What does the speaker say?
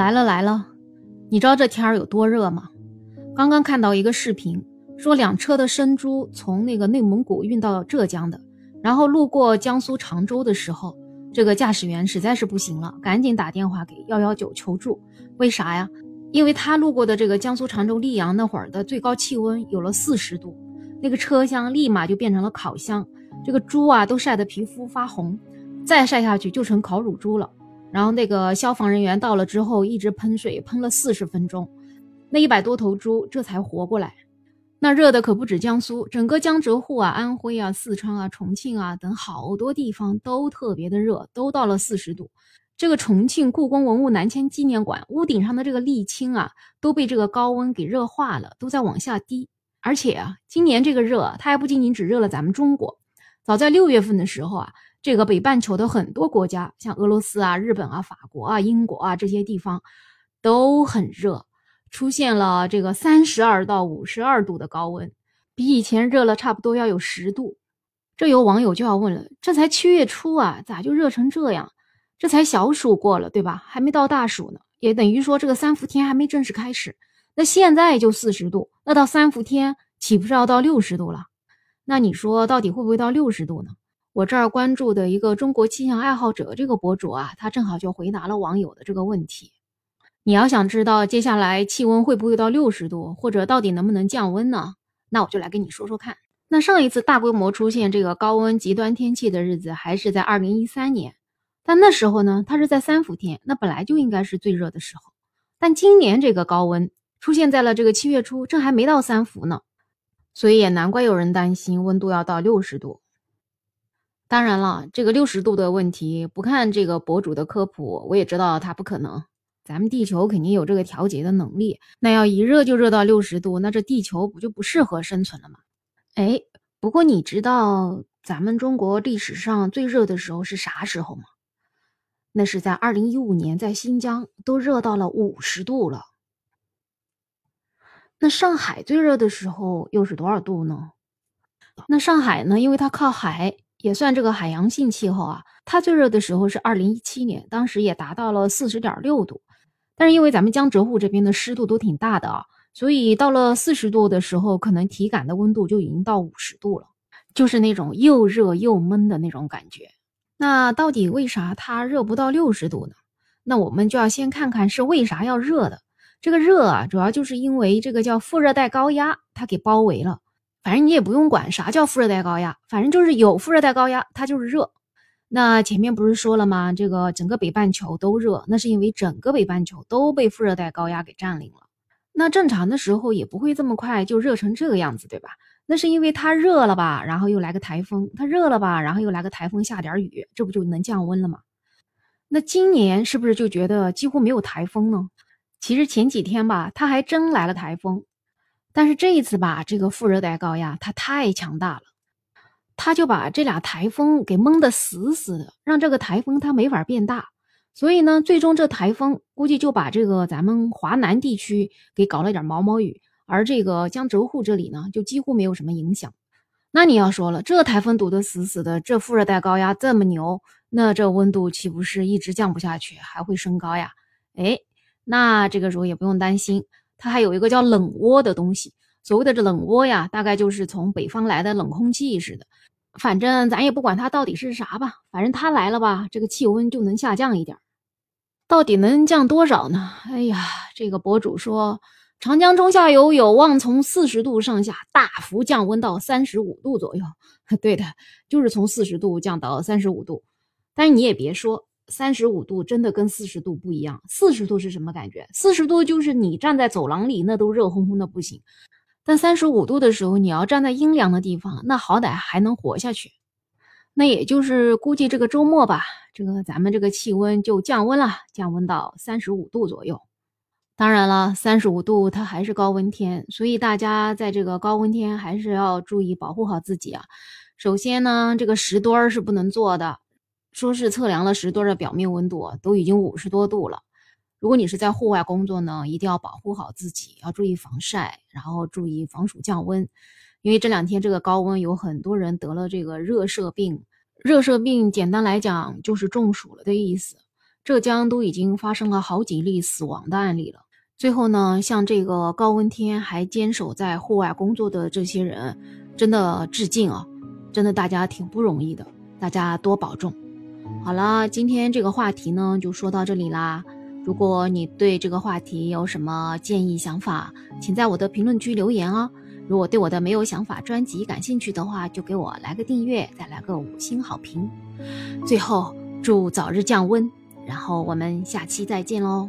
来了来了，你知道这天儿有多热吗？刚刚看到一个视频，说两车的生猪从那个内蒙古运到浙江的，然后路过江苏常州的时候，这个驾驶员实在是不行了，赶紧打电话给幺幺九求助。为啥呀？因为他路过的这个江苏常州溧阳那会儿的最高气温有了四十度，那个车厢立马就变成了烤箱，这个猪啊都晒得皮肤发红，再晒下去就成烤乳猪了。然后那个消防人员到了之后，一直喷水喷了四十分钟，那一百多头猪这才活过来。那热的可不止江苏，整个江浙沪啊、安徽啊、四川啊、重庆啊等好多地方都特别的热，都到了四十度。这个重庆故宫文物南迁纪念馆屋顶上的这个沥青啊，都被这个高温给热化了，都在往下滴。而且啊，今年这个热，它还不仅仅只热了咱们中国，早在六月份的时候啊。这个北半球的很多国家，像俄罗斯啊、日本啊、法国啊、英国啊这些地方，都很热，出现了这个三十二到五十二度的高温，比以前热了差不多要有十度。这有网友就要问了：这才七月初啊，咋就热成这样？这才小暑过了，对吧？还没到大暑呢，也等于说这个三伏天还没正式开始。那现在就四十度，那到三伏天岂不是要到六十度了？那你说到底会不会到六十度呢？我这儿关注的一个中国气象爱好者这个博主啊，他正好就回答了网友的这个问题。你要想知道接下来气温会不会到六十度，或者到底能不能降温呢？那我就来跟你说说看。那上一次大规模出现这个高温极端天气的日子还是在二零一三年，但那时候呢，它是在三伏天，那本来就应该是最热的时候。但今年这个高温出现在了这个七月初，这还没到三伏呢，所以也难怪有人担心温度要到六十度。当然了，这个六十度的问题，不看这个博主的科普，我也知道它不可能。咱们地球肯定有这个调节的能力。那要一热就热到六十度，那这地球不就不适合生存了吗？哎，不过你知道咱们中国历史上最热的时候是啥时候吗？那是在二零一五年，在新疆都热到了五十度了。那上海最热的时候又是多少度呢？那上海呢，因为它靠海。也算这个海洋性气候啊，它最热的时候是二零一七年，当时也达到了四十点六度。但是因为咱们江浙沪这边的湿度都挺大的啊，所以到了四十度的时候，可能体感的温度就已经到五十度了，就是那种又热又闷的那种感觉。那到底为啥它热不到六十度呢？那我们就要先看看是为啥要热的。这个热啊，主要就是因为这个叫副热带高压，它给包围了。反正你也不用管啥叫副热带高压，反正就是有副热带高压，它就是热。那前面不是说了吗？这个整个北半球都热，那是因为整个北半球都被副热带高压给占领了。那正常的时候也不会这么快就热成这个样子，对吧？那是因为它热了吧，然后又来个台风，它热了吧，然后又来个台风下点雨，这不就能降温了吗？那今年是不是就觉得几乎没有台风呢？其实前几天吧，它还真来了台风。但是这一次吧，这个副热带高压它太强大了，它就把这俩台风给蒙得死死的，让这个台风它没法变大。所以呢，最终这台风估计就把这个咱们华南地区给搞了点毛毛雨，而这个江浙沪这里呢，就几乎没有什么影响。那你要说了，这台风堵得死死的，这副热带高压这么牛，那这温度岂不是一直降不下去，还会升高呀？哎，那这个时候也不用担心。它还有一个叫冷涡的东西，所谓的这冷涡呀，大概就是从北方来的冷空气似的。反正咱也不管它到底是啥吧，反正它来了吧，这个气温就能下降一点。到底能降多少呢？哎呀，这个博主说，长江中下游有望从四十度上下大幅降温到三十五度左右。对的，就是从四十度降到三十五度。但你也别说。三十五度真的跟四十度不一样。四十度是什么感觉？四十度就是你站在走廊里，那都热烘烘的不行。但三十五度的时候，你要站在阴凉的地方，那好歹还能活下去。那也就是估计这个周末吧，这个咱们这个气温就降温了，降温到三十五度左右。当然了，三十五度它还是高温天，所以大家在这个高温天还是要注意保护好自己啊。首先呢，这个石墩儿是不能坐的。说是测量了石墩的表面温度都已经五十多度了。如果你是在户外工作呢，一定要保护好自己，要注意防晒，然后注意防暑降温。因为这两天这个高温，有很多人得了这个热射病。热射病简单来讲就是中暑了的意思。浙江都已经发生了好几例死亡的案例了。最后呢，向这个高温天还坚守在户外工作的这些人，真的致敬啊！真的大家挺不容易的，大家多保重。好了，今天这个话题呢就说到这里啦。如果你对这个话题有什么建议想法，请在我的评论区留言哦。如果对我的没有想法专辑感兴趣的话，就给我来个订阅，再来个五星好评。最后祝早日降温，然后我们下期再见喽。